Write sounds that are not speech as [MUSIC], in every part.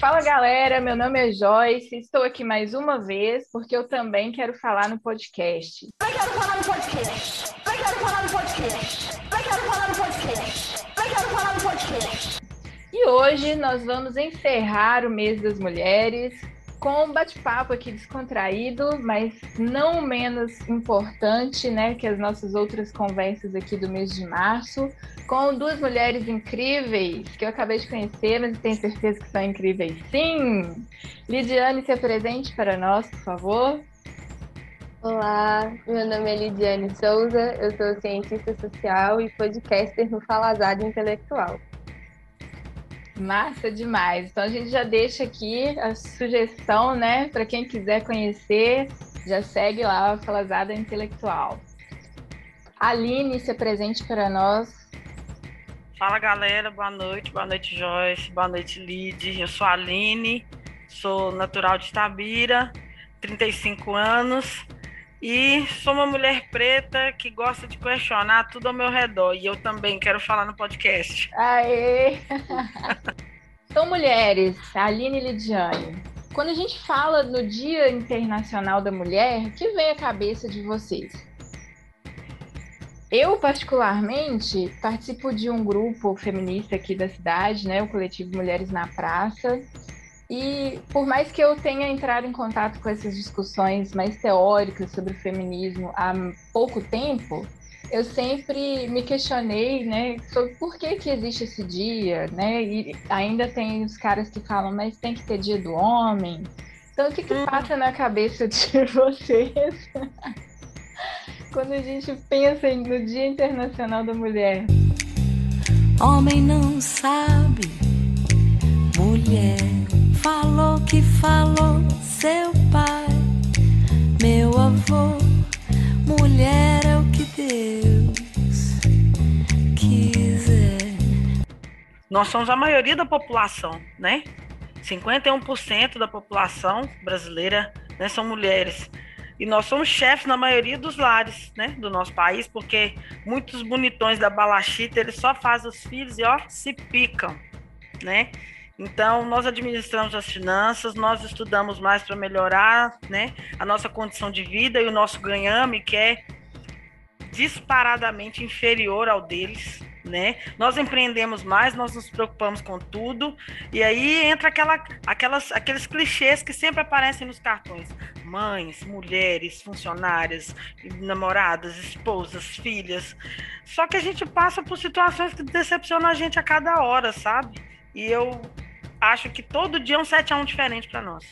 Fala galera, meu nome é Joyce, estou aqui mais uma vez porque eu também quero falar no podcast. Eu quero falar no podcast. Eu quero falar no podcast. Eu quero falar no podcast. Eu quero falar no podcast. E hoje nós vamos encerrar o mês das mulheres com um bate-papo aqui descontraído, mas não menos importante, né, que as nossas outras conversas aqui do mês de março, com duas mulheres incríveis que eu acabei de conhecer, mas tenho certeza que são incríveis sim. Lidiane, se apresente para nós, por favor. Olá, meu nome é Lidiane Souza, eu sou cientista social e podcaster no Falazado Intelectual. Massa demais. Então a gente já deixa aqui a sugestão, né, para quem quiser conhecer, já segue lá a Falazada Intelectual. Aline, se apresente para nós. Fala galera, boa noite, boa noite Joyce, boa noite Lid. Eu sou a Aline, sou natural de Tabira, 35 anos e sou uma mulher preta que gosta de questionar tudo ao meu redor. E eu também quero falar no podcast. Aê! [LAUGHS] então, mulheres, Aline e Lidiane, quando a gente fala no Dia Internacional da Mulher, o que vem à cabeça de vocês? Eu, particularmente, participo de um grupo feminista aqui da cidade, né, o coletivo Mulheres na Praça, e por mais que eu tenha entrado em contato com essas discussões mais teóricas sobre o feminismo há pouco tempo, eu sempre me questionei, né, sobre por que que existe esse dia, né? E ainda tem os caras que falam, mas tem que ter dia do homem. Então, o que que uhum. passa na cabeça de [LAUGHS] vocês [LAUGHS] quando a gente pensa no Dia Internacional da Mulher? Homem não sabe, mulher falou que falou seu pai, meu avô, mulher é o que Deus quiser. Nós somos a maioria da população, né? 51% da população brasileira né, são mulheres. E nós somos chefes na maioria dos lares, né, do nosso país, porque muitos bonitões da balachita, eles só fazem os filhos e ó, se picam, né? Então, nós administramos as finanças, nós estudamos mais para melhorar né, a nossa condição de vida e o nosso ganhame, que é disparadamente inferior ao deles. Né? Nós empreendemos mais, nós nos preocupamos com tudo, e aí entra aquela, aquelas, aqueles clichês que sempre aparecem nos cartões: mães, mulheres, funcionárias, namoradas, esposas, filhas. Só que a gente passa por situações que decepcionam a gente a cada hora, sabe? E eu acho que todo dia é um 7 a 1 diferente para nós.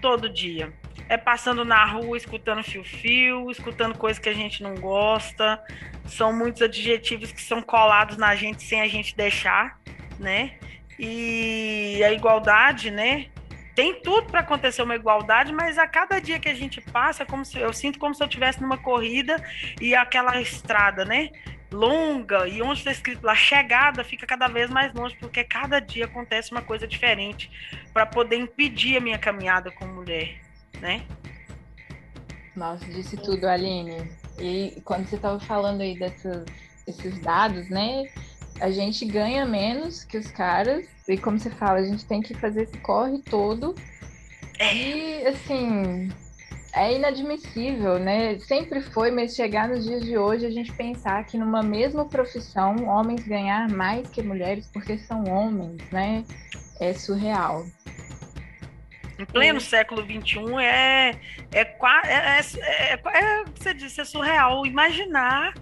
Todo dia. É passando na rua, escutando fio-fio, escutando coisas que a gente não gosta. São muitos adjetivos que são colados na gente sem a gente deixar, né? E a igualdade, né? Tem tudo para acontecer uma igualdade, mas a cada dia que a gente passa, é como se eu sinto como se eu estivesse numa corrida e aquela estrada, né? Longa e onde está escrito lá chegada fica cada vez mais longe, porque cada dia acontece uma coisa diferente para poder impedir a minha caminhada como mulher, né? Nossa, disse tudo, Aline. E quando você estava falando aí desses, desses dados, né? A gente ganha menos que os caras, e como você fala, a gente tem que fazer esse corre todo. É. E assim, é inadmissível, né? Sempre foi, mas chegar nos dias de hoje a gente pensar que numa mesma profissão homens ganhar mais que mulheres porque são homens, né? É surreal. Em pleno século XXI é é, é, é, é, é você disse, é surreal imaginar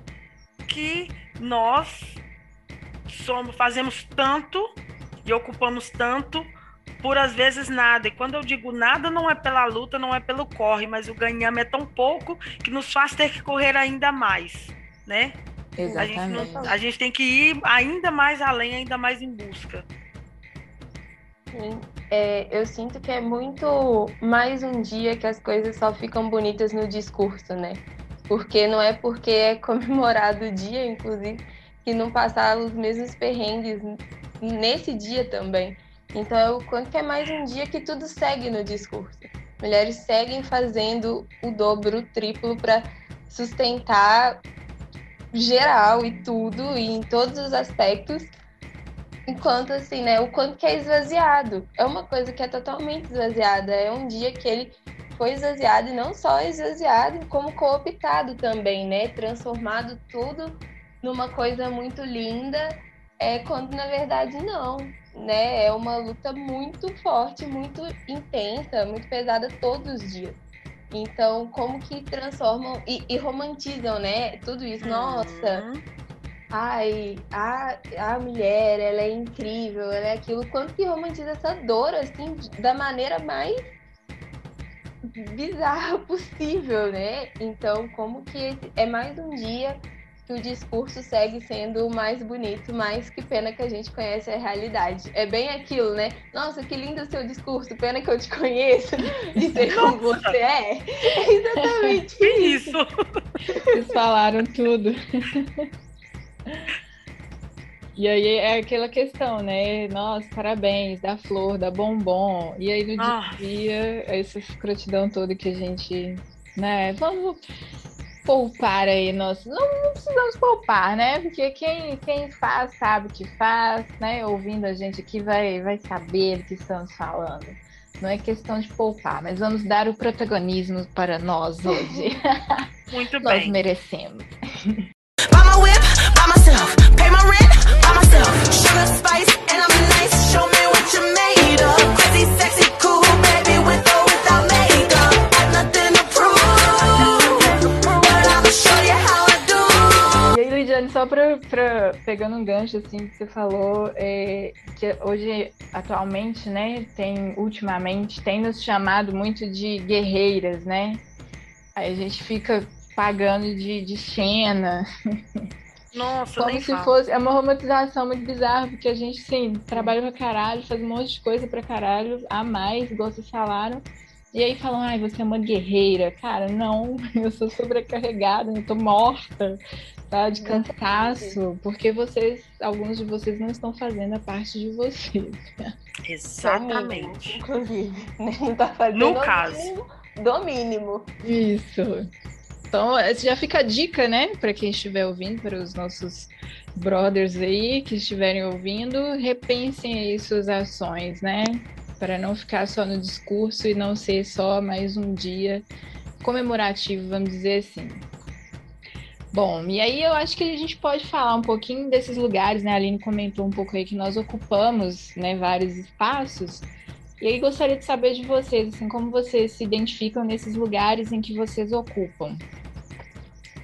que nós somos, fazemos tanto e ocupamos tanto por às vezes nada. E quando eu digo nada, não é pela luta, não é pelo corre, mas o ganhame é tão pouco que nos faz ter que correr ainda mais, né? Exatamente. A gente, não, a gente tem que ir ainda mais além, ainda mais em busca. Sim. É, eu sinto que é muito mais um dia que as coisas só ficam bonitas no discurso, né? Porque não é porque é comemorado o dia, inclusive, que não passar os mesmos perrengues nesse dia também. Então, quanto que é mais um dia que tudo segue no discurso. Mulheres seguem fazendo o dobro, o triplo para sustentar geral e tudo, e em todos os aspectos. Enquanto assim, né, o quanto que é esvaziado. É uma coisa que é totalmente esvaziada. É um dia que ele foi esvaziado e não só esvaziado, como cooptado também, né? Transformado tudo numa coisa muito linda, é quando na verdade não, né? É uma luta muito forte, muito intensa, muito pesada todos os dias. Então, como que transformam e, e romantizam, né? Tudo isso. Nossa, uhum. ai, a, a mulher, ela é incrível, ela é aquilo. Quanto que romantiza essa dor, assim, da maneira mais bizarra [LAUGHS] possível, né? Então, como que é mais um dia que o discurso segue sendo o mais bonito, mas que pena que a gente conhece a realidade. É bem aquilo, né? Nossa, que lindo o seu discurso, pena que eu te conheço e sei como você é. [LAUGHS] É exatamente que isso. Vocês falaram tudo. E aí é aquela questão, né? Nossa, parabéns, da flor, da bombom. E aí no ah. dia, essa escrotidão toda que a gente, né? Vamos poupar aí nós. Não, não, precisamos poupar, né? Porque quem, quem faz sabe o que faz, né? Ouvindo a gente aqui vai, vai saber do que estamos falando. Não é questão de poupar, mas vamos dar o protagonismo para nós hoje. [LAUGHS] Muito bem. Nós merecemos. Só para pegando um gancho assim que você falou, é, que hoje atualmente, né, tem ultimamente tem nos chamado muito de guerreiras, né? Aí a gente fica pagando de, de cena. [LAUGHS] Nossa, Como se fosse. É uma romantização muito bizarra, porque a gente, sim, trabalha pra caralho, faz um monte de coisa pra caralho, a mais, igual vocês falaram. E aí falam, ai, você é uma guerreira. Cara, não, [LAUGHS] eu sou sobrecarregada, eu tô morta, tá? De cansaço, porque vocês, alguns de vocês não estão fazendo a parte de vocês. [LAUGHS] Exatamente. Inclusive, [LAUGHS] né? Não tá fazendo no caso. Mínimo, do mínimo. Isso. Então, já fica a dica, né, para quem estiver ouvindo, para os nossos brothers aí que estiverem ouvindo, repensem aí suas ações, né? Para não ficar só no discurso e não ser só mais um dia comemorativo, vamos dizer assim. Bom, e aí eu acho que a gente pode falar um pouquinho desses lugares, né? A Aline comentou um pouco aí que nós ocupamos, né, vários espaços. E aí gostaria de saber de vocês, assim, como vocês se identificam nesses lugares em que vocês ocupam.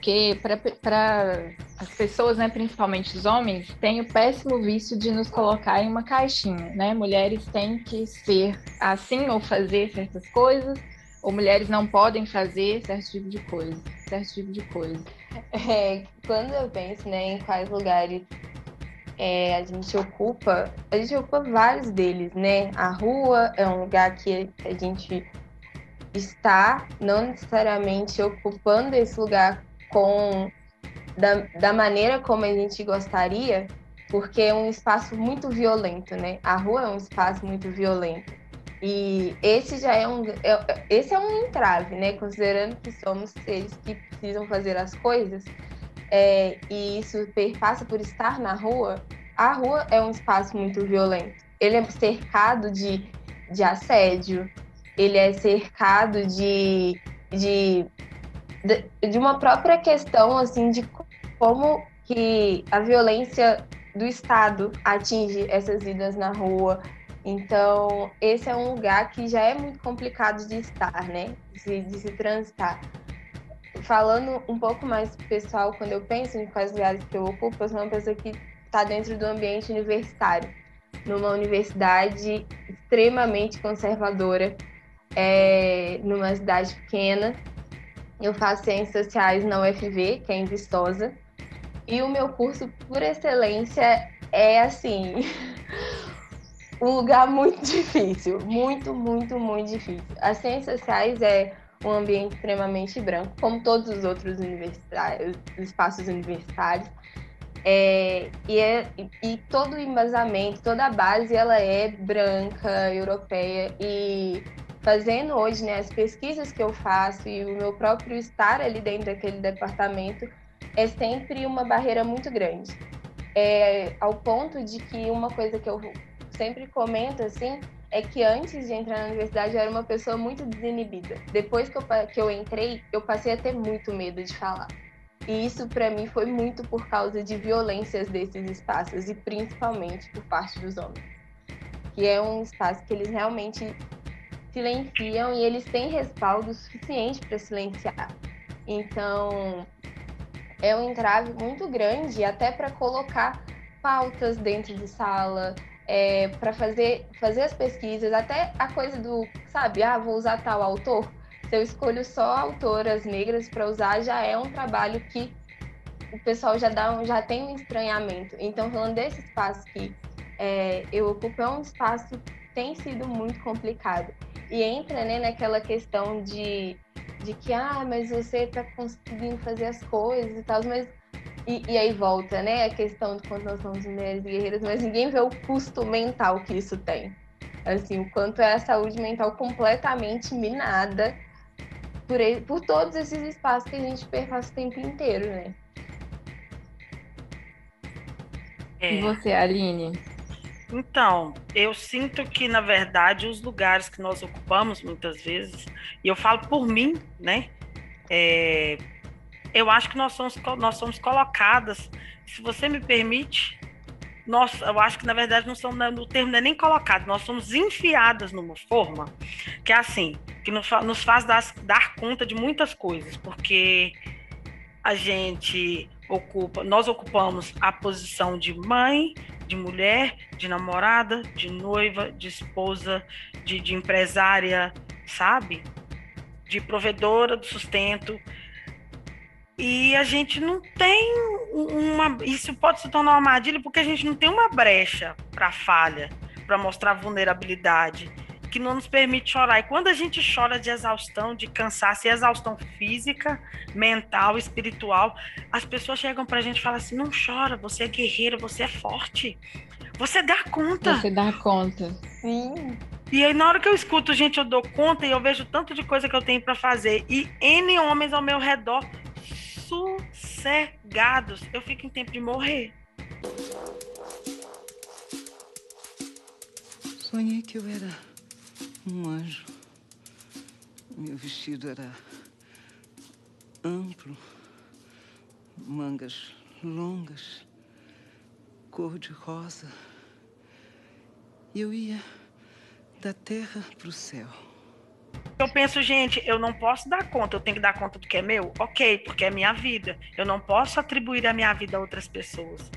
Porque para as pessoas, né, principalmente os homens, tem o péssimo vício de nos colocar em uma caixinha, né? Mulheres têm que ser assim ou fazer certas coisas, ou mulheres não podem fazer certo tipo de coisa, certo tipo de coisa. É, quando eu penso, né, em quais lugares é, a gente ocupa, a gente ocupa vários deles, né? A rua é um lugar que a gente está, não necessariamente ocupando esse lugar com da, da maneira como a gente gostaria, porque é um espaço muito violento, né? A rua é um espaço muito violento. E esse já é um é, esse é um entrave, né? Considerando que somos seres que precisam fazer as coisas, é, e isso passa por estar na rua. A rua é um espaço muito violento. Ele é cercado de, de assédio, ele é cercado de, de de, uma própria questão assim de como que a violência do Estado atinge essas vidas na rua. Então, esse é um lugar que já é muito complicado de estar, né? De, de se transitar. Falando um pouco mais pessoal, quando eu penso em quais lugares que eu ocupo, eu sou uma pessoa que está dentro do ambiente universitário, numa universidade extremamente conservadora, é, numa cidade pequena, eu faço Ciências Sociais na UFV, que é em Vistosa. E o meu curso, por excelência, é assim. [LAUGHS] um lugar muito difícil. Muito, muito, muito difícil. As Ciências Sociais é um ambiente extremamente branco, como todos os outros universitários, espaços universitários. É, e, é, e todo o embasamento, toda a base, ela é branca, europeia e fazendo hoje, né, as pesquisas que eu faço e o meu próprio estar ali dentro daquele departamento é sempre uma barreira muito grande. é, ao ponto de que uma coisa que eu sempre comento assim é que antes de entrar na universidade eu era uma pessoa muito desinibida. Depois que eu, que eu entrei, eu passei a ter muito medo de falar. E isso para mim foi muito por causa de violências desses espaços e principalmente por parte dos homens. Que é um espaço que eles realmente silenciam e eles têm respaldo suficiente para silenciar. Então, é um entrave muito grande até para colocar pautas dentro de sala, é, para fazer, fazer as pesquisas, até a coisa do, sabe, ah, vou usar tal autor. Se eu escolho só autoras negras para usar, já é um trabalho que o pessoal já, dá um, já tem um estranhamento. Então, falando desse espaço que é, eu ocupo, é um espaço que tem sido muito complicado. E entra né, naquela questão de, de que, ah, mas você está conseguindo fazer as coisas e tal, mas e, e, aí volta, né, a questão de quando nós somos mulheres guerreiras, mas ninguém vê o custo mental que isso tem. Assim, o quanto é a saúde mental completamente minada por, por todos esses espaços que a gente perpassa o tempo inteiro, né? É. E você, Aline? Então, eu sinto que, na verdade, os lugares que nós ocupamos muitas vezes, e eu falo por mim, né? É, eu acho que nós somos, nós somos colocadas, se você me permite, nós, eu acho que na verdade não somos, o termo não é nem colocado, nós somos enfiadas numa forma que é assim, que nos, nos faz dar, dar conta de muitas coisas, porque a gente ocupa, nós ocupamos a posição de mãe, de mulher, de namorada, de noiva, de esposa, de, de empresária, sabe? De provedora do sustento. E a gente não tem uma. Isso pode se tornar uma armadilha porque a gente não tem uma brecha para falha, para mostrar vulnerabilidade, que não nos permite chorar. E quando a gente chora de exaustão, de cansaço, e exaustão física, mental, espiritual, as pessoas chegam para a gente e falam assim: não chora, você é guerreira, você é forte. Você dá conta. Você dá conta. Sim. E aí, na hora que eu escuto, gente, eu dou conta e eu vejo tanto de coisa que eu tenho para fazer. E N homens ao meu redor sossegados. Eu fico em tempo de morrer. Sonhei que eu era um anjo. Meu vestido era amplo, mangas longas, cor de rosa. E eu ia da terra para o céu. Eu penso, gente, eu não posso dar conta, eu tenho que dar conta do que é meu? Ok, porque é minha vida. Eu não posso atribuir a minha vida a outras pessoas.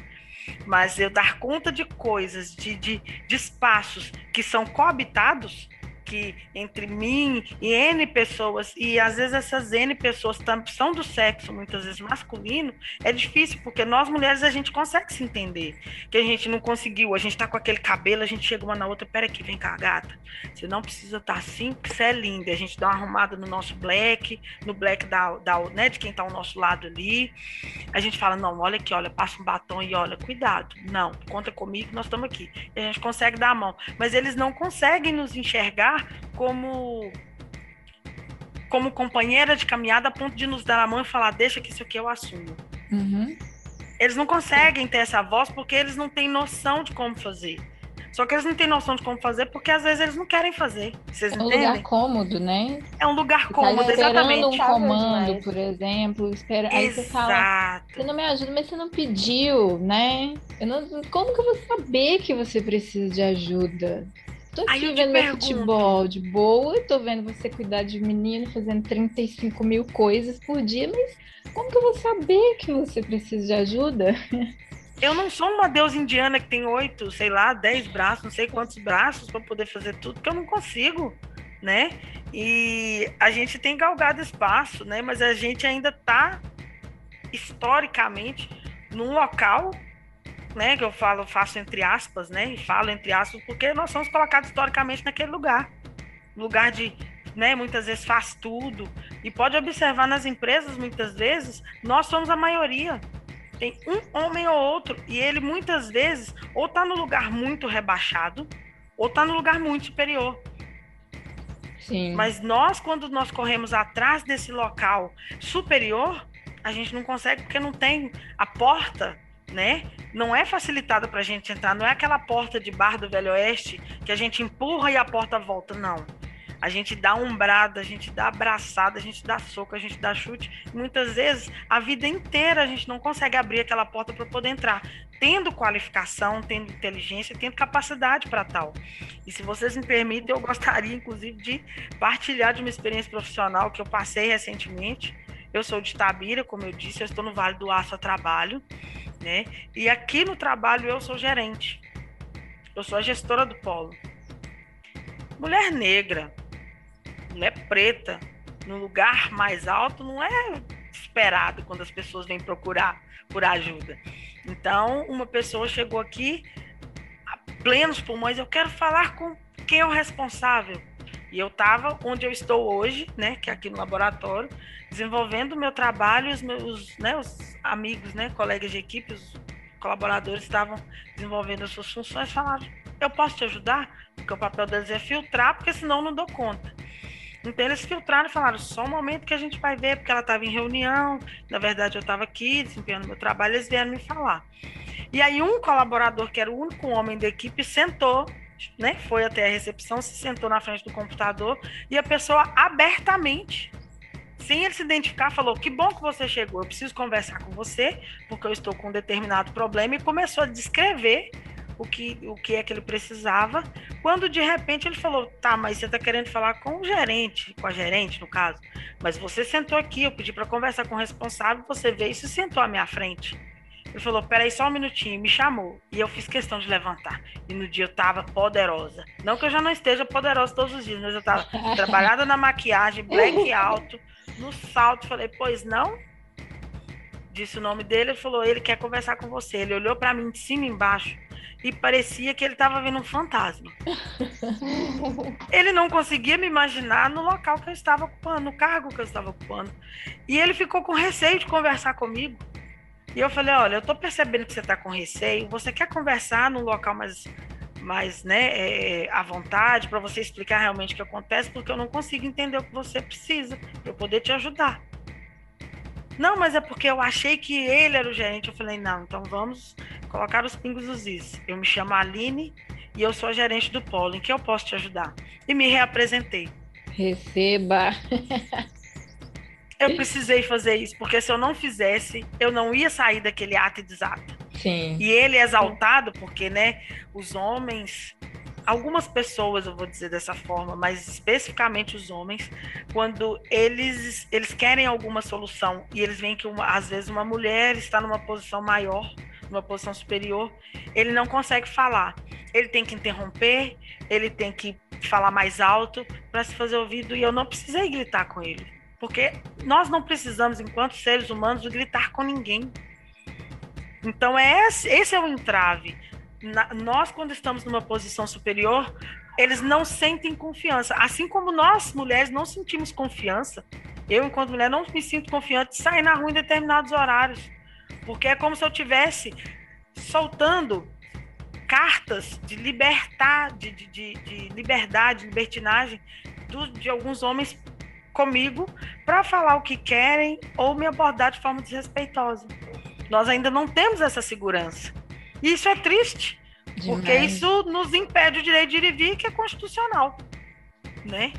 Mas eu dar conta de coisas, de, de, de espaços que são coabitados, que entre mim e N pessoas, e às vezes essas N pessoas são do sexo, muitas vezes masculino, é difícil, porque nós mulheres a gente consegue se entender. Que a gente não conseguiu, a gente tá com aquele cabelo, a gente chega uma na outra, pera aqui, vem cá, gata. Você não precisa estar tá assim, porque você é linda. A gente dá uma arrumada no nosso black, no black da, da, né, de quem tá ao nosso lado ali. A gente fala, não, olha aqui, olha, passa um batom e olha, cuidado. Não, conta comigo, nós estamos aqui. E a gente consegue dar a mão. Mas eles não conseguem nos enxergar como como companheira de caminhada a ponto de nos dar a mão e falar, deixa que isso aqui eu assumo. Uhum. Eles não conseguem ter essa voz porque eles não têm noção de como fazer. Só que eles não têm noção de como fazer porque às vezes eles não querem fazer. Vocês é um entendem? lugar cômodo, né? É um lugar cômodo, tá exatamente. um comando, por exemplo, espera... aí você fala, você não me ajuda, mas você não pediu, né? Eu não... Como que eu vou saber que você precisa de ajuda? Tô vendo meu futebol de boa, tô vendo você cuidar de menino, fazendo 35 mil coisas por dia, mas como que eu vou saber que você precisa de ajuda? Eu não sou uma deusa indiana que tem oito, sei lá, dez braços, não sei quantos braços para poder fazer tudo, que eu não consigo, né? E a gente tem galgado espaço, né? Mas a gente ainda está historicamente num local né, que eu falo, faço entre aspas, né, e falo entre aspas, porque nós somos colocados historicamente naquele lugar, lugar de, né, muitas vezes faz tudo, e pode observar nas empresas, muitas vezes, nós somos a maioria, tem um homem ou outro, e ele muitas vezes ou está no lugar muito rebaixado, ou está no lugar muito superior. Sim. Mas nós, quando nós corremos atrás desse local superior, a gente não consegue porque não tem a porta né? Não é facilitada para a gente entrar, não é aquela porta de bar do Velho Oeste que a gente empurra e a porta volta, não. A gente dá umbrada, a gente dá abraçada, a gente dá soco, a gente dá chute. Muitas vezes, a vida inteira a gente não consegue abrir aquela porta para poder entrar, tendo qualificação, tendo inteligência, tendo capacidade para tal. E se vocês me permitem, eu gostaria, inclusive, de partilhar de uma experiência profissional que eu passei recentemente. Eu sou de Tabira, como eu disse, eu estou no Vale do Aço a trabalho né? E aqui no trabalho eu sou gerente. Eu sou a gestora do polo. Mulher negra, mulher preta, no lugar mais alto não é esperado quando as pessoas vêm procurar por ajuda. Então, uma pessoa chegou aqui a plenos pulmões, eu quero falar com quem é o responsável. E eu estava onde eu estou hoje, né, que é aqui no laboratório, desenvolvendo o meu trabalho, os meus né, os amigos, né, colegas de equipe, os colaboradores estavam desenvolvendo as suas funções, falaram, eu posso te ajudar? Porque o papel deles é filtrar, porque senão não dou conta. Então eles filtraram e falaram, só um momento que a gente vai ver, porque ela estava em reunião, na verdade eu estava aqui desempenhando meu trabalho, eles vieram me falar. E aí um colaborador, que era o único homem da equipe, sentou né, foi até a recepção, se sentou na frente do computador e a pessoa abertamente, sem ele se identificar, falou: Que bom que você chegou, eu preciso conversar com você, porque eu estou com um determinado problema, e começou a descrever o que, o que é que ele precisava. Quando de repente ele falou: Tá, mas você está querendo falar com o gerente, com a gerente, no caso, mas você sentou aqui, eu pedi para conversar com o responsável, você veio e se sentou à minha frente. Ele falou: peraí, só um minutinho, me chamou. E eu fiz questão de levantar. E no dia eu tava poderosa. Não que eu já não esteja poderosa todos os dias, mas eu tava [LAUGHS] trabalhada na maquiagem, black alto, no salto. Falei: pois não? Disse o nome dele, ele falou: ele quer conversar com você. Ele olhou para mim de cima e embaixo e parecia que ele estava vendo um fantasma. [LAUGHS] ele não conseguia me imaginar no local que eu estava ocupando, no cargo que eu estava ocupando. E ele ficou com receio de conversar comigo. E eu falei, olha, eu estou percebendo que você está com receio, você quer conversar num local mais, mais né, é, à vontade, para você explicar realmente o que acontece, porque eu não consigo entender o que você precisa, para eu poder te ajudar. Não, mas é porque eu achei que ele era o gerente. Eu falei, não, então vamos colocar os pingos nos is. Eu me chamo Aline e eu sou a gerente do Polo, em que eu posso te ajudar? E me reapresentei. Receba! [LAUGHS] Eu precisei fazer isso, porque se eu não fizesse, eu não ia sair daquele ato e desato. Sim. E ele é exaltado, porque, né, os homens, algumas pessoas, eu vou dizer dessa forma, mas especificamente os homens, quando eles, eles querem alguma solução e eles veem que uma, às vezes uma mulher está numa posição maior, numa posição superior, ele não consegue falar. Ele tem que interromper, ele tem que falar mais alto para se fazer ouvido e eu não precisei gritar com ele. Porque nós não precisamos, enquanto seres humanos, gritar com ninguém. Então, é esse, esse é o entrave. Na, nós, quando estamos numa posição superior, eles não sentem confiança. Assim como nós, mulheres, não sentimos confiança. Eu, enquanto mulher, não me sinto confiante de sair na rua em determinados horários. Porque é como se eu tivesse soltando cartas de libertar, de, de, de, de liberdade, libertinagem do, de alguns homens comigo para falar o que querem ou me abordar de forma desrespeitosa. Nós ainda não temos essa segurança. E isso é triste, Demais. porque isso nos impede o direito de ir e vir, que é constitucional, né?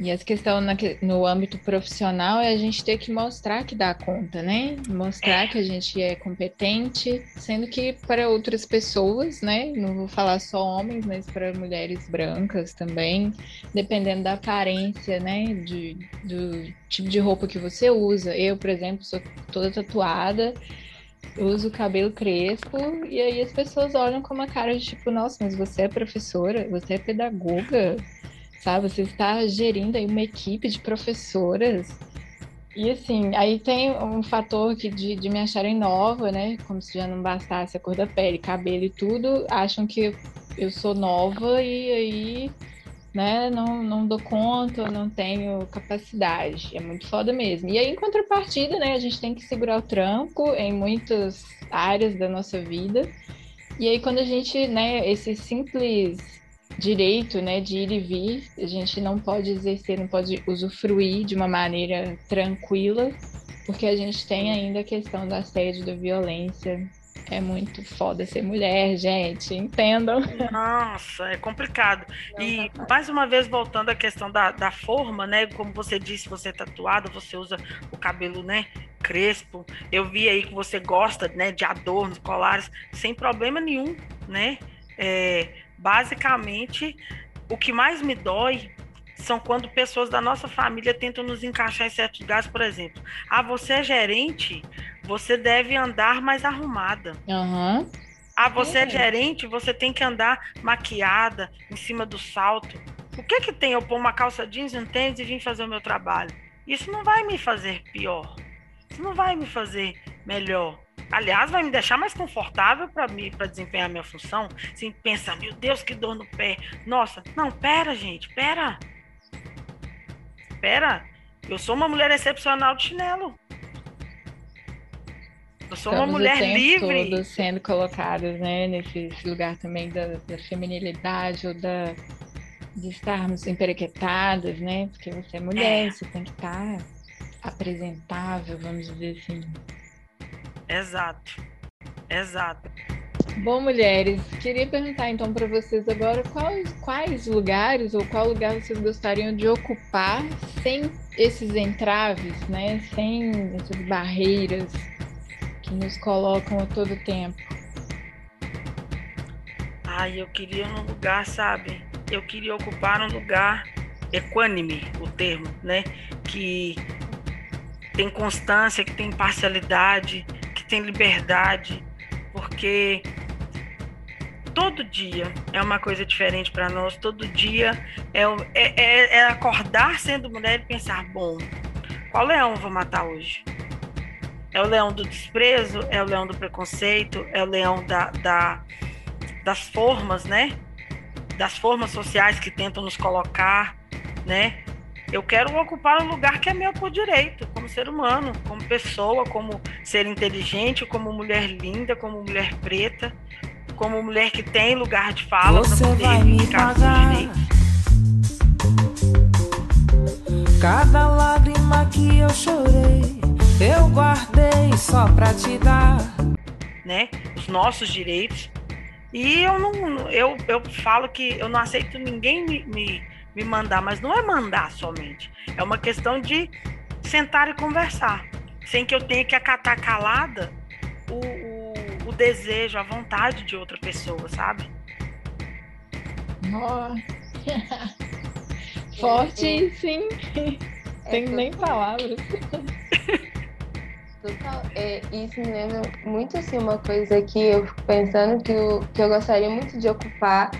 E essa questão na, no âmbito profissional é a gente ter que mostrar que dá conta, né? Mostrar que a gente é competente, sendo que para outras pessoas, né? Não vou falar só homens, mas para mulheres brancas também, dependendo da aparência, né? De, do tipo de roupa que você usa. Eu, por exemplo, sou toda tatuada, uso cabelo crespo, e aí as pessoas olham com uma cara de tipo, nossa, mas você é professora, você é pedagoga sabe? Você está gerindo aí uma equipe de professoras. E assim, aí tem um fator que de, de me acharem nova, né? Como se já não bastasse a cor da pele, cabelo e tudo, acham que eu sou nova e aí, né, não, não dou conta, não tenho capacidade. É muito foda mesmo. E aí, em contrapartida, né, a gente tem que segurar o tranco em muitas áreas da nossa vida. E aí, quando a gente, né, esse simples direito, né, de ir e vir, a gente não pode exercer, não pode usufruir de uma maneira tranquila Porque a gente tem ainda a questão da assédio, da violência. É muito foda ser mulher, gente. Entendam. Nossa, é complicado. E mais uma vez, voltando à questão da, da forma, né? Como você disse, você é tatuada, você usa o cabelo, né? Crespo. Eu vi aí que você gosta, né? De adornos, colares, sem problema nenhum, né? É, basicamente, o que mais me dói são quando pessoas da nossa família tentam nos encaixar em certos lugares, por exemplo. Ah, você é gerente, você deve andar mais arrumada. Uhum. Ah, você é. é gerente, você tem que andar maquiada em cima do salto. O que que tem eu pôr uma calça jeans e um tênis e vir fazer o meu trabalho? Isso não vai me fazer pior. Isso não vai me fazer melhor. Aliás, vai me deixar mais confortável para mim, para desempenhar minha função. Sem pensar, meu Deus, que dor no pé. Nossa, não, pera, gente, pera. Pera. Eu sou uma mulher excepcional de chinelo. Eu sou uma mulher livre. Todos sendo colocados, né, nesse lugar também da, da feminilidade ou da de estarmos emperequetadas, né? Porque você é mulher, é. você tem que estar apresentável, vamos dizer assim. Exato. Exato. Bom, mulheres, queria perguntar então para vocês agora quais, quais lugares ou qual lugar vocês gostariam de ocupar sem esses entraves, né? Sem essas barreiras que nos colocam a todo tempo? Ai, eu queria um lugar, sabe? Eu queria ocupar um lugar equânime, o termo, né? Que tem constância, que tem imparcialidade, que tem liberdade, porque todo dia é uma coisa diferente para nós, todo dia é, é, é, é, acordar sendo mulher e pensar: bom, qual leão vou matar hoje? É o leão do desprezo? É o leão do preconceito? É o leão da, da, das formas, né? Das formas sociais que tentam nos colocar, né? Eu quero ocupar um lugar que é meu por direito, como ser humano, como pessoa, como ser inteligente, como mulher linda, como mulher preta, como mulher que tem lugar de fala para poder me pagar. Cada lágrima que eu chorei eu guardei só pra te dar. Né? Os nossos direitos. E eu não. Eu, eu falo que eu não aceito ninguém me, me, me mandar, mas não é mandar somente. É uma questão de sentar e conversar. Sem que eu tenha que acatar calada o, o, o desejo, a vontade de outra pessoa, sabe? Nossa. [LAUGHS] Forte, sim. É Tem nem palavras. Total. É, isso me lembra muito assim uma coisa que eu fico pensando que eu, que eu gostaria muito de ocupar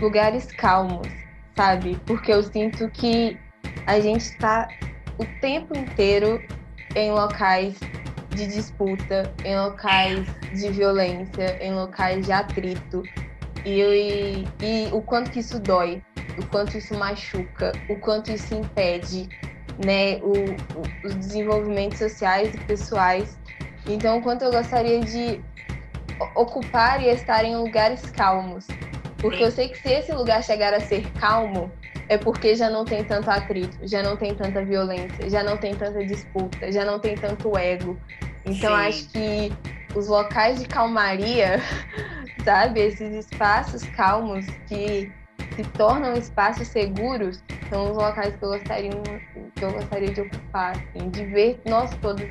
lugares calmos, sabe? Porque eu sinto que a gente está o tempo inteiro em locais de disputa, em locais de violência, em locais de atrito. E, e, e o quanto que isso dói, o quanto isso machuca, o quanto isso impede né, o, o, os desenvolvimentos sociais e pessoais. Então, quanto eu gostaria de ocupar e estar em lugares calmos. Porque eu sei que se esse lugar chegar a ser calmo, é porque já não tem tanto atrito, já não tem tanta violência, já não tem tanta disputa, já não tem tanto ego. Então, Sim. acho que os locais de calmaria, [LAUGHS] sabe, esses espaços calmos que se tornam espaços seguros são os locais que eu gostaria, que eu gostaria de ocupar, assim, de ver nós todos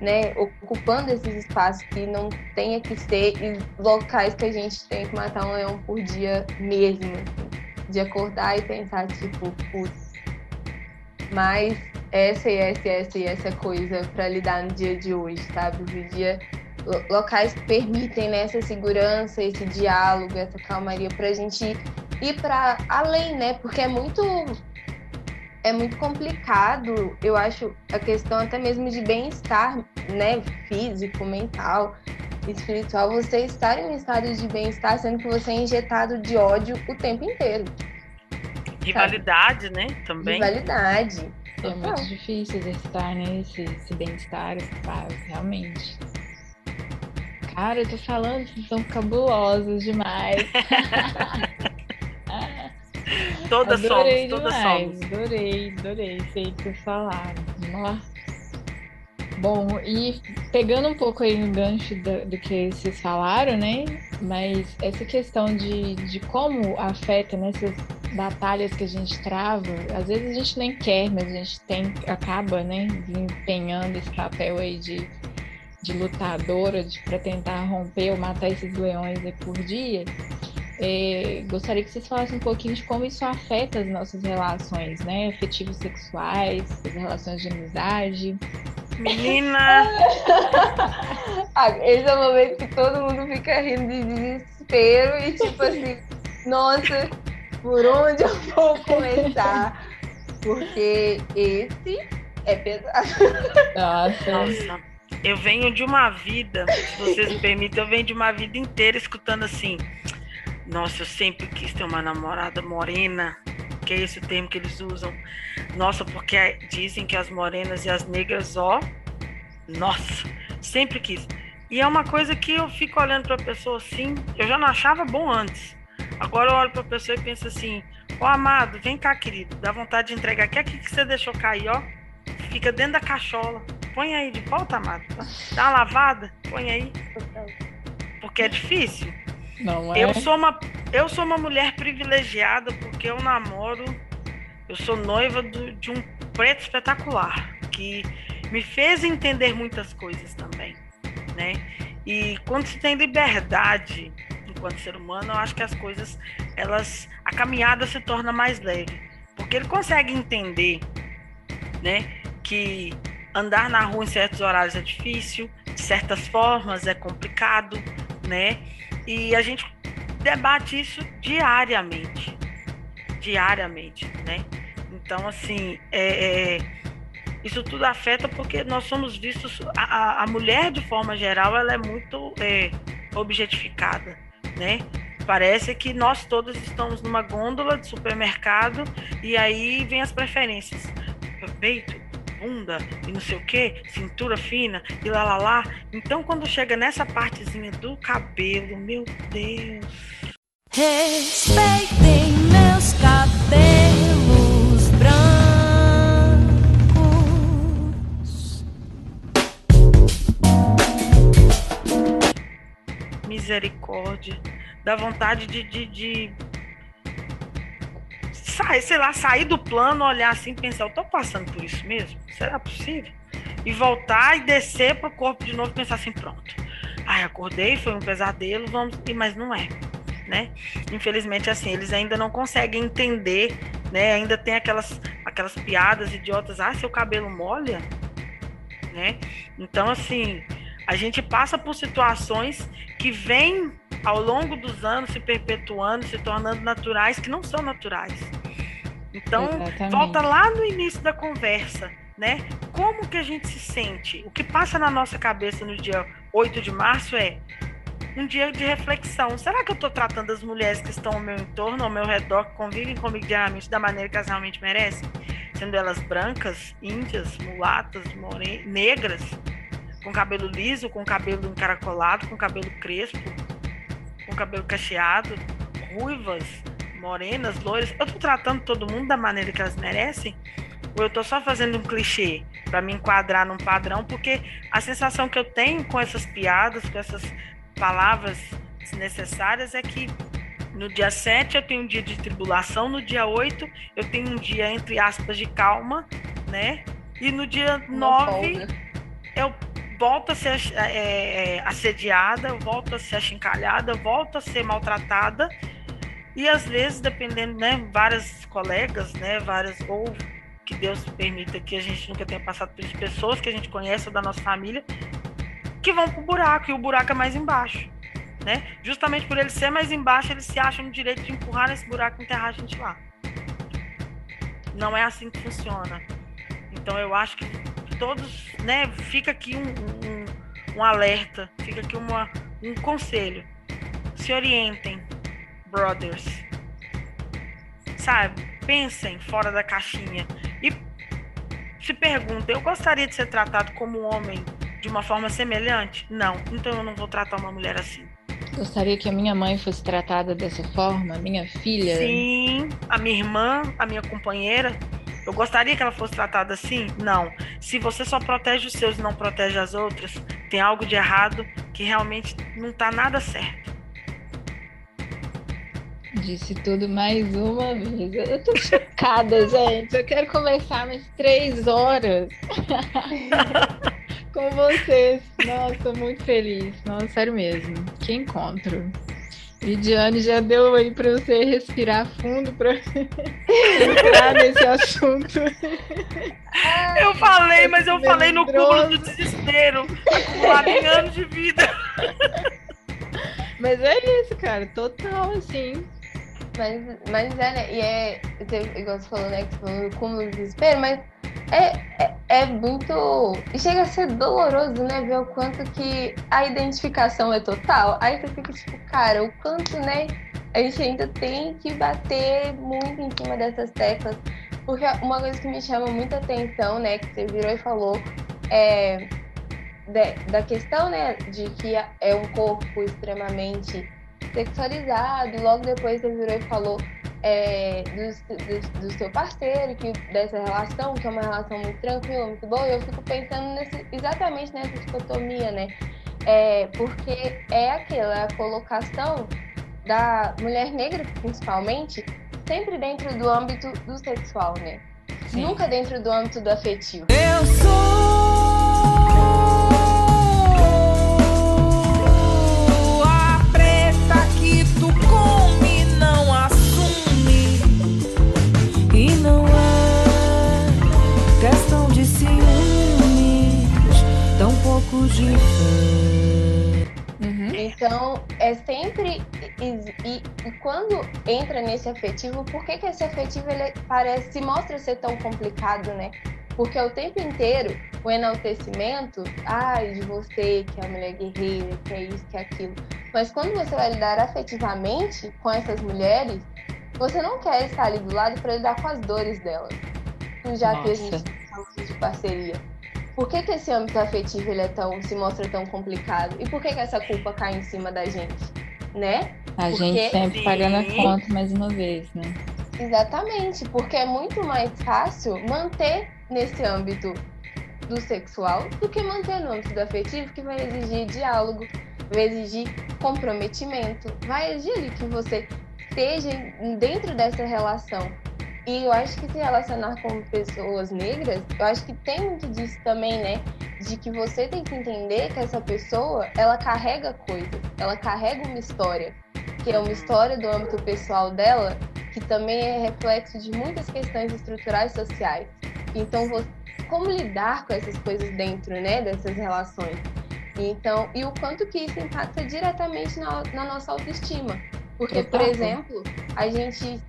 né, ocupando esses espaços que não tenha que ser locais que a gente tem que matar um leão por dia mesmo, assim, de acordar e pensar, tipo, putz, mas essa e essa e essa e essa coisa para lidar no dia de hoje, sabe? O dia locais que permitem né, essa segurança, esse diálogo, essa calmaria para a gente ir para além, né? Porque é muito é muito complicado, eu acho, a questão até mesmo de bem-estar, né, físico, mental, espiritual, você estar em um estado de bem-estar, sendo que você é injetado de ódio o tempo inteiro. Rivalidade, sabe? né? Também. Rivalidade. É muito difícil exercitar, né? Esse, esse bem-estar, essa paz, realmente. Cara, eu tô falando, vocês são cabulosos demais. [LAUGHS] todas adorei somos, todas demais, somos. Adorei, adorei. Sei que falaram. Nossa. Bom, e pegando um pouco aí no gancho do, do, que vocês falaram, né? Mas essa questão de, de como afeta nessas batalhas que a gente trava, às vezes a gente nem quer, mas a gente tem, acaba, né, empenhando esse papel aí de, de lutadora para tentar romper ou matar esses leões aí por dia. É, gostaria que vocês falassem um pouquinho de como isso afeta as nossas relações, né? Afetivos sexuais, as relações de amizade. Menina! [LAUGHS] Ah, esse é o momento que todo mundo fica rindo de desespero e tipo assim, nossa, por onde eu vou começar? Porque esse é pesado. Nossa. Nossa. Eu venho de uma vida, se vocês me permitem, eu venho de uma vida inteira escutando assim. Nossa, eu sempre quis ter uma namorada morena, que é esse o termo que eles usam. Nossa, porque dizem que as morenas e as negras, ó, nossa, sempre quis. E é uma coisa que eu fico olhando para a pessoa assim, eu já não achava bom antes. Agora eu olho para a pessoa e penso assim: Ó, amado, vem cá, querido, dá vontade de entregar. Que aqui que você deixou cair, ó? Fica dentro da cachola. Põe aí de volta, amado. Dá uma lavada, põe aí. Porque é difícil. Não é? Eu sou uma, eu sou uma mulher privilegiada porque eu namoro, eu sou noiva do, de um preto espetacular que me fez entender muitas coisas também, né? E quando se tem liberdade enquanto ser humano, eu acho que as coisas, elas, a caminhada se torna mais leve, porque ele consegue entender, né, que andar na rua em certos horários é difícil, de certas formas é complicado, né? E a gente debate isso diariamente, diariamente, né? Então, assim, é, é, isso tudo afeta porque nós somos vistos, a, a mulher de forma geral, ela é muito é, objetificada, né? Parece que nós todos estamos numa gôndola de supermercado e aí vem as preferências. Peito, bunda e não sei o que, cintura fina e lá lá lá. Então quando chega nessa partezinha do cabelo, meu Deus. Respeitem meus cabelos brancos. Misericórdia. Dá vontade de, de, de sair, sei lá, sair do plano, olhar assim, pensar, eu tô passando por isso mesmo? Será possível? E voltar e descer pro corpo de novo pensar assim, pronto. Ai, acordei, foi um pesadelo, vamos, mas não é, né? Infelizmente assim, eles ainda não conseguem entender, né? Ainda tem aquelas aquelas piadas idiotas, ah, seu cabelo molha, né? Então assim, a gente passa por situações que vêm ao longo dos anos se perpetuando, se tornando naturais, que não são naturais. Então, Exatamente. volta lá no início da conversa, né? Como que a gente se sente? O que passa na nossa cabeça no dia 8 de março é um dia de reflexão. Será que eu estou tratando as mulheres que estão ao meu entorno, ao meu redor, que convivem comigo diariamente, da maneira que elas realmente merecem? Sendo elas brancas, índias, mulatas, more... negras, com cabelo liso, com cabelo encaracolado, com cabelo crespo, com cabelo cacheado, ruivas, morenas, loiras, eu tô tratando todo mundo da maneira que elas merecem? Ou eu tô só fazendo um clichê para me enquadrar num padrão? Porque a sensação que eu tenho com essas piadas, com essas palavras desnecessárias é que no dia 7 eu tenho um dia de tribulação, no dia 8 eu tenho um dia, entre aspas, de calma, né? E no dia 9 eu volto a ser é, é, assediada, eu volto a ser achincalhada, eu volto a ser maltratada e às vezes, dependendo, né, várias colegas, né, várias, ou que Deus permita que a gente nunca tenha passado por isso, pessoas que a gente conhece ou da nossa família, que vão pro buraco, e o buraco é mais embaixo, né? Justamente por ele ser mais embaixo, eles se acham no direito de empurrar nesse buraco e enterrar a gente lá. Não é assim que funciona. Então eu acho que todos, né, fica aqui um, um, um alerta, fica aqui uma, um conselho. Se orientem, brothers. Sabe? Pensem fora da caixinha e se perguntem: eu gostaria de ser tratado como um homem de uma forma semelhante? Não, então eu não vou tratar uma mulher assim. Gostaria que a minha mãe fosse tratada dessa forma, minha filha. Sim, a minha irmã, a minha companheira. Eu gostaria que ela fosse tratada assim? Não. Se você só protege os seus e não protege as outras, tem algo de errado que realmente não está nada certo. Disse tudo mais uma vez. Eu tô chocada, [LAUGHS] gente. Eu quero conversar mais três horas [LAUGHS] com vocês. Nossa, muito feliz. Nossa, sério mesmo. Que encontro. Lidiane já deu aí para você respirar fundo para [LAUGHS] entrar nesse assunto. Eu falei, mas eu falei no cúmulo do desespero, acumulado em anos de vida. Mas é isso, cara, total assim. Mas, mas é, né? E é, igual você falou, né? Que você falou do desespero, mas é, é, é, muito. Chega a ser doloroso, né? Ver o quanto que a identificação é total. Aí você fica tipo, cara, o quanto, né? A gente ainda tem que bater muito em cima dessas teclas. Porque uma coisa que me chama muita atenção, né? Que você virou e falou, é da questão, né? De que é um corpo extremamente sexualizado, e logo depois ele virou e falou é, do, do, do, seu parceiro, que, dessa relação, que é uma relação muito tranquila, muito boa, e eu fico pensando nesse, exatamente nessa dicotomia, né? É, porque é aquela é a colocação da mulher negra, principalmente, sempre dentro do âmbito do sexual, né? Sim. Nunca dentro do âmbito do afetivo. Eu sou de uhum. Então, é sempre. E, e, e, quando entra nesse afetivo, por que, que esse afetivo ele parece, se mostra ser tão complicado, né? Porque o tempo inteiro o enaltecimento, ai, de você, que é a mulher guerreira, que é isso, que é aquilo. Mas quando você vai lidar afetivamente com essas mulheres, você não quer estar ali do lado para lidar com as dores delas. Já Nossa. que a gente tá de parceria. Por que, que esse âmbito afetivo ele é tão, se mostra tão complicado? E por que, que essa culpa cai em cima da gente? Né? A porque... gente sempre pagando a conta mais uma vez, né? Exatamente, porque é muito mais fácil manter nesse âmbito do sexual do que manter no âmbito do afetivo, que vai exigir diálogo, vai exigir comprometimento, vai exigir que você esteja dentro dessa relação e eu acho que se relacionar com pessoas negras, eu acho que tem muito disso também, né? De que você tem que entender que essa pessoa, ela carrega coisas, ela carrega uma história, que é uma história do âmbito pessoal dela, que também é reflexo de muitas questões estruturais sociais. Então, como lidar com essas coisas dentro, né, dessas relações? Então, e o quanto que isso impacta diretamente na, na nossa autoestima. Porque, por exemplo, a gente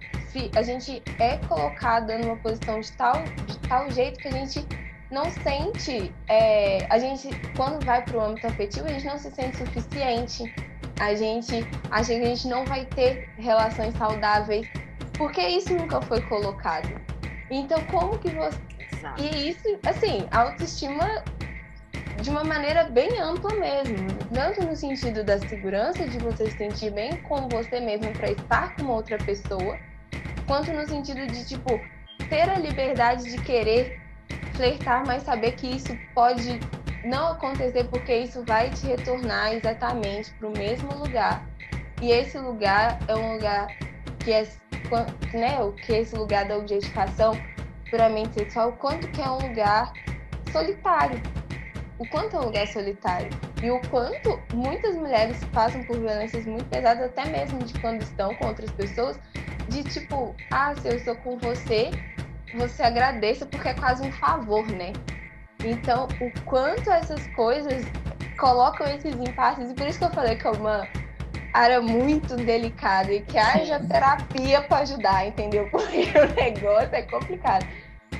a gente é colocada numa posição de tal, de tal jeito que a gente não sente, é, a gente, quando vai para o âmbito afetivo, a gente não se sente suficiente, a gente acha que a gente não vai ter relações saudáveis, porque isso nunca foi colocado. Então, como que você. Exato. E isso, assim, autoestima de uma maneira bem ampla mesmo, tanto no sentido da segurança, de você se sentir bem com você mesmo para estar com outra pessoa, quanto no sentido de, tipo, ter a liberdade de querer flertar, mas saber que isso pode não acontecer porque isso vai te retornar exatamente para o mesmo lugar. E esse lugar é um lugar que é, né, o que é esse lugar da objetificação puramente sexual, quanto que é um lugar solitário. O quanto é um lugar solitário. E o quanto muitas mulheres passam por violências muito pesadas, até mesmo de quando estão com outras pessoas, de tipo, ah, se eu estou com você, você agradeça porque é quase um favor, né? Então, o quanto essas coisas colocam esses impasses, e por isso que eu falei que é uma área muito delicada e que haja [LAUGHS] terapia para ajudar, entendeu? [LAUGHS] Porque o negócio é complicado.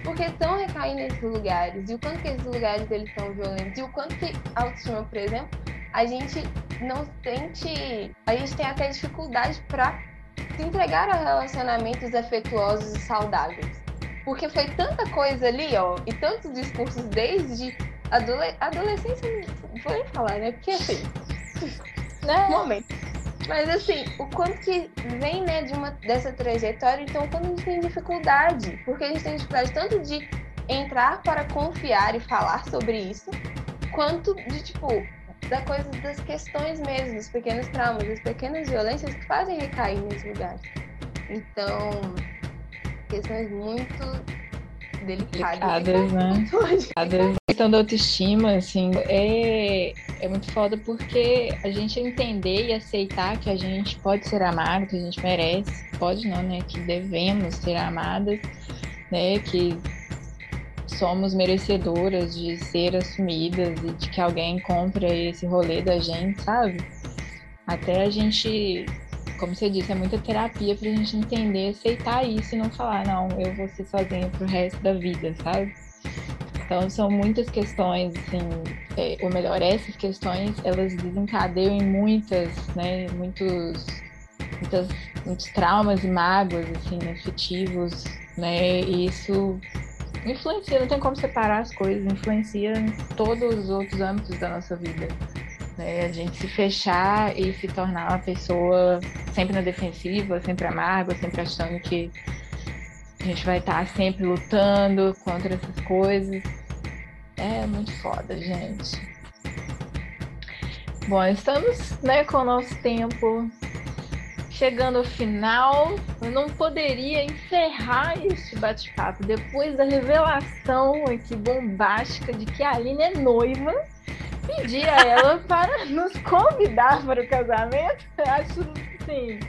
Porque estão recaindo nesses lugares, e o quanto que esses lugares eles são violentos, e o quanto que a autoestima, por exemplo, a gente não sente, a gente tem até dificuldade para se entregar a relacionamentos afetuosos e saudáveis. Porque foi tanta coisa ali, ó, e tantos discursos desde adole adolescência, não vou nem falar, né? Porque assim, [LAUGHS] né? Momento. Mas assim, o quanto que vem, né, de uma, dessa trajetória, então quando a gente tem dificuldade, porque a gente tem dificuldade tanto de entrar para confiar e falar sobre isso, quanto de, tipo, da coisa das questões mesmo, dos pequenos traumas, das pequenas violências que fazem recair nesse lugar. Então, questões muito delicadas. Delicadas, né? Delicadas. A [LAUGHS] questão da autoestima, assim, é, é muito foda porque a gente entender e aceitar que a gente pode ser amado, que a gente merece, pode não, né? Que devemos ser amadas, né? Que somos merecedoras de ser assumidas e de que alguém compra esse rolê da gente, sabe? Até a gente, como você disse, é muita terapia pra gente entender, aceitar isso e não falar, não, eu vou ser sozinha pro resto da vida, sabe? Então são muitas questões, assim, é, ou melhor, essas questões, elas desencadeiam em muitas, né, muitos, muitas, muitos traumas e mágoas, assim, afetivos, né, e isso influencia, não tem como separar as coisas, influencia em todos os outros âmbitos da nossa vida. Né? A gente se fechar e se tornar uma pessoa sempre na defensiva, sempre amarga, sempre achando que a gente vai estar sempre lutando contra essas coisas. É muito foda, gente. Bom, estamos né, com o nosso tempo chegando ao final, eu não poderia encerrar este bate-papo depois da revelação aqui bombástica de que a Aline é noiva. Pedir a ela [LAUGHS] para nos convidar para o casamento. Eu acho, assim,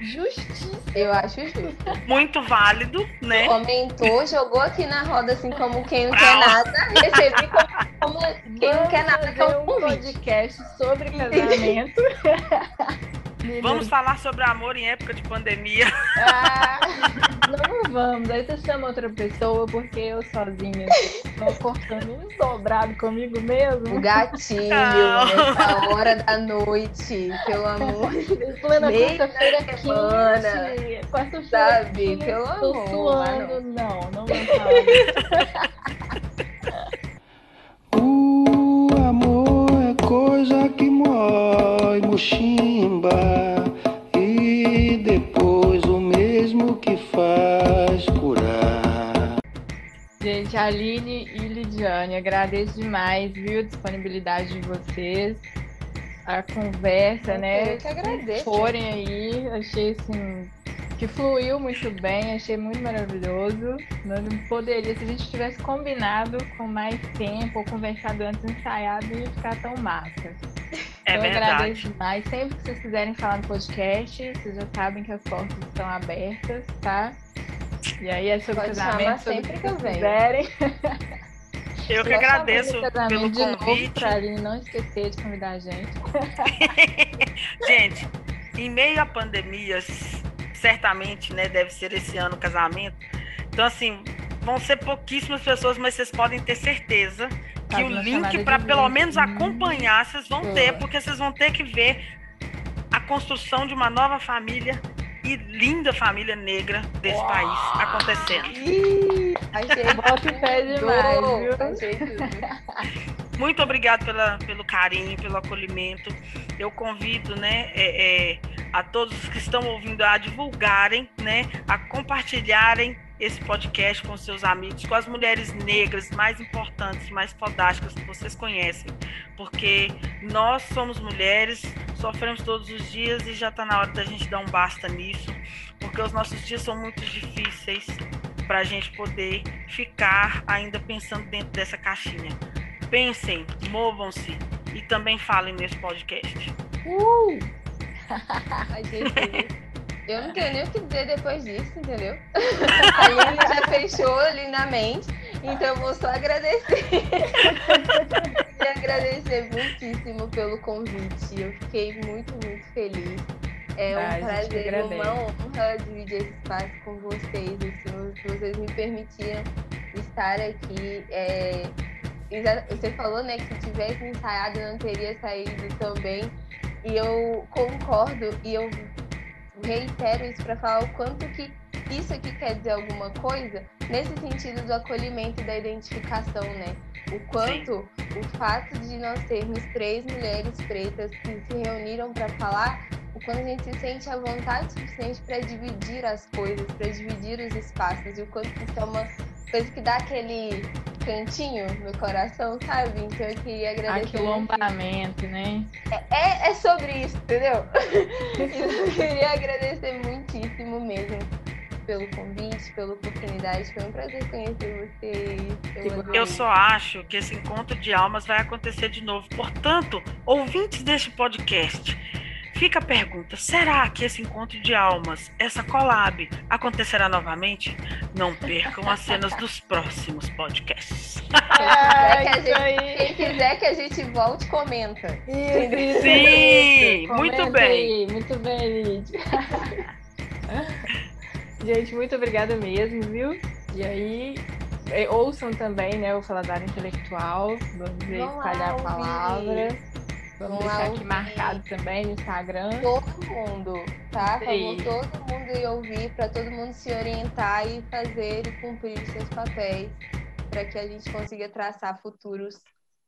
justíssimo. Eu acho justo. Muito válido, né? Comentou, jogou aqui na roda assim como quem não quer nada, recebi como, como quem não quer nada, que é um podcast sobre casamento. [LAUGHS] Vamos falar sobre amor em época de pandemia. Ah, [LAUGHS] não vamos. Aí você chama outra pessoa, porque eu sozinha estou cortando um dobrado comigo mesmo. O gatilho, nessa hora da noite, pelo [LAUGHS] amor de Deus. Plena quarta-feira quente. Quarta-feira Sabe, pelo Tô amor. suando. Não, não vamos falar. [LAUGHS] coisa que mói muximba e depois o mesmo que faz curar. Gente, Aline e Lidiane, agradeço demais, viu, a disponibilidade de vocês. A conversa, né? Eu que agradeço. Forem aí, achei assim que fluiu muito bem, achei muito maravilhoso. Não poderia, se a gente tivesse combinado com mais tempo ou conversado antes, ensaiado, ia ficar tão massa. É eu verdade. agradeço demais. Sempre que vocês quiserem falar no podcast, vocês já sabem que as portas estão abertas, tá? E aí é sobre Pode casamento, sempre que eu quiserem. Eu que Só agradeço pelo de novo convite. Pra Aline não esquecer de convidar a gente. [LAUGHS] Gente, em meio à pandemia, certamente, né, deve ser esse ano o casamento. Então, assim, vão ser pouquíssimas pessoas, mas vocês podem ter certeza que Faz o link para pelo menos acompanhar vocês vão Boa. ter, porque vocês vão ter que ver a construção de uma nova família e linda família negra desse país acontecendo. Ih, achei Bota o pé demais, viu? Achei tudo. [LAUGHS] Muito obrigado pela, pelo carinho, pelo acolhimento. Eu convido, né, é, é, a todos que estão ouvindo a divulgarem, né, a compartilharem esse podcast com seus amigos, com as mulheres negras mais importantes, mais fodásticas que vocês conhecem, porque nós somos mulheres, sofremos todos os dias e já está na hora da gente dar um basta nisso, porque os nossos dias são muito difíceis para a gente poder ficar ainda pensando dentro dessa caixinha. Pensem, movam-se e também falem nesse podcast. Uh! Eu não tenho nem o que dizer depois disso, entendeu? [LAUGHS] A Aline já fechou ali na mente, então eu vou só agradecer. [LAUGHS] e agradecer muitíssimo pelo convite. Eu fiquei muito, muito feliz. É um Ah, prazer, uma honra dividir esse espaço com vocês, assim, que vocês me permitiram estar aqui. É, exa- Você falou, né, que se tivesse ensaiado não teria saído também. E eu concordo e eu reitero isso para falar o quanto que isso aqui quer dizer alguma coisa nesse sentido do acolhimento e da identificação, né? O quanto o fato de nós termos três mulheres pretas que se reuniram para falar quando a gente se sente à vontade suficiente para dividir as coisas, para dividir os espaços, e o quanto isso é uma coisa que dá aquele cantinho no coração, sabe? Então eu queria agradecer. Aquilombamento, né? É, é, é sobre isso, entendeu? [LAUGHS] eu queria agradecer muitíssimo mesmo pelo convite, pela oportunidade. Foi um prazer conhecer vocês. Eu só acho que esse encontro de almas vai acontecer de novo. Portanto, ouvintes deste podcast, fica a pergunta: será que esse encontro de almas, essa collab, acontecerá novamente? Não percam as cenas dos próximos podcasts. É, quem, quiser gente, quem, quiser que a gente volte, comenta. Isso, Sim, isso. muito bem. Aí. Muito bem, Lídia. [LAUGHS] Gente, muito obrigada mesmo, viu? E aí, é, ouçam também, né, o Faladário Intelectual. Vamos ver, espalhar a palavra. Vamos, deixar aqui marcado também no Instagram. Todo mundo, tá? Vamos todo mundo ir ouvir, para todo mundo se orientar e fazer e cumprir os seus papéis, para que a gente consiga traçar futuros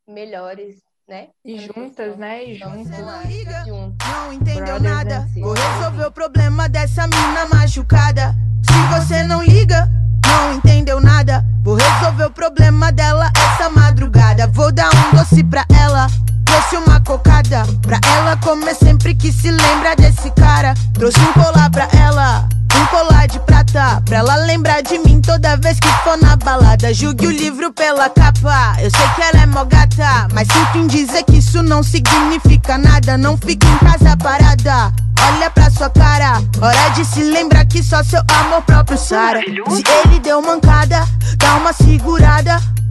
melhores né? E juntas, né? E juntas. Não, liga, não entendeu nada. Vou resolver o problema dessa mina machucada. Se você não liga, não entendeu nada. Vou resolver o problema dela essa madrugada. Vou dar um doce pra ela. Trouxe uma cocada pra ela comer sempre que se lembra desse cara. Trouxe um colar pra ela. Um colar de prata, pra ela lembrar de mim toda vez que for na balada. Julgue o livro pela capa. Eu sei que ela é mó gata, mas sinto em dizer que isso não significa nada. Não fique em casa parada. Olha pra sua cara, hora de se lembrar que só seu amor próprio sara. Se ele deu mancada, dá uma segurada.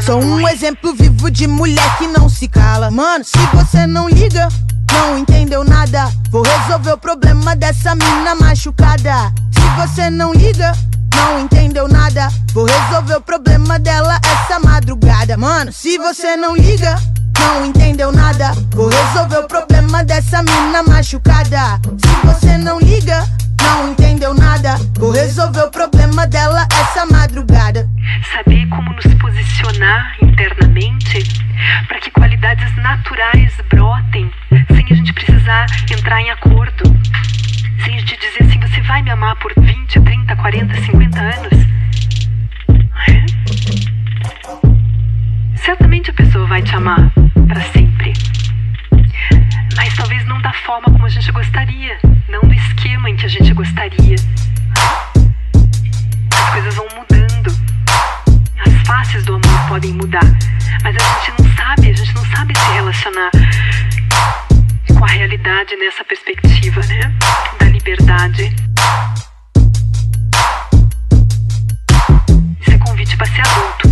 Sou um exemplo vivo de mulher que não se cala. Mano, se você não liga, não entendeu nada. Vou resolver o problema dessa mina machucada. Se você não liga, não entendeu nada. Vou resolver o problema dela essa madrugada. Mano, se você não liga, não entendeu nada. Vou resolver o problema dessa mina machucada. Se você não liga, não entendeu nada. Vou resolver o problema dela essa madrugada. Saber como nos posicionar internamente para que qualidades naturais brotem sem a gente precisar entrar em acordo. Sem a gente dizer assim: você vai me amar por 20, 30, 40, 50 anos. É? Certamente a pessoa vai te amar para sempre não da forma como a gente gostaria, não do esquema em que a gente gostaria. As coisas vão mudando. As faces do amor podem mudar, mas a gente não sabe, a gente não sabe se relacionar com a realidade nessa perspectiva, né? Da liberdade. esse é convite para ser adulto.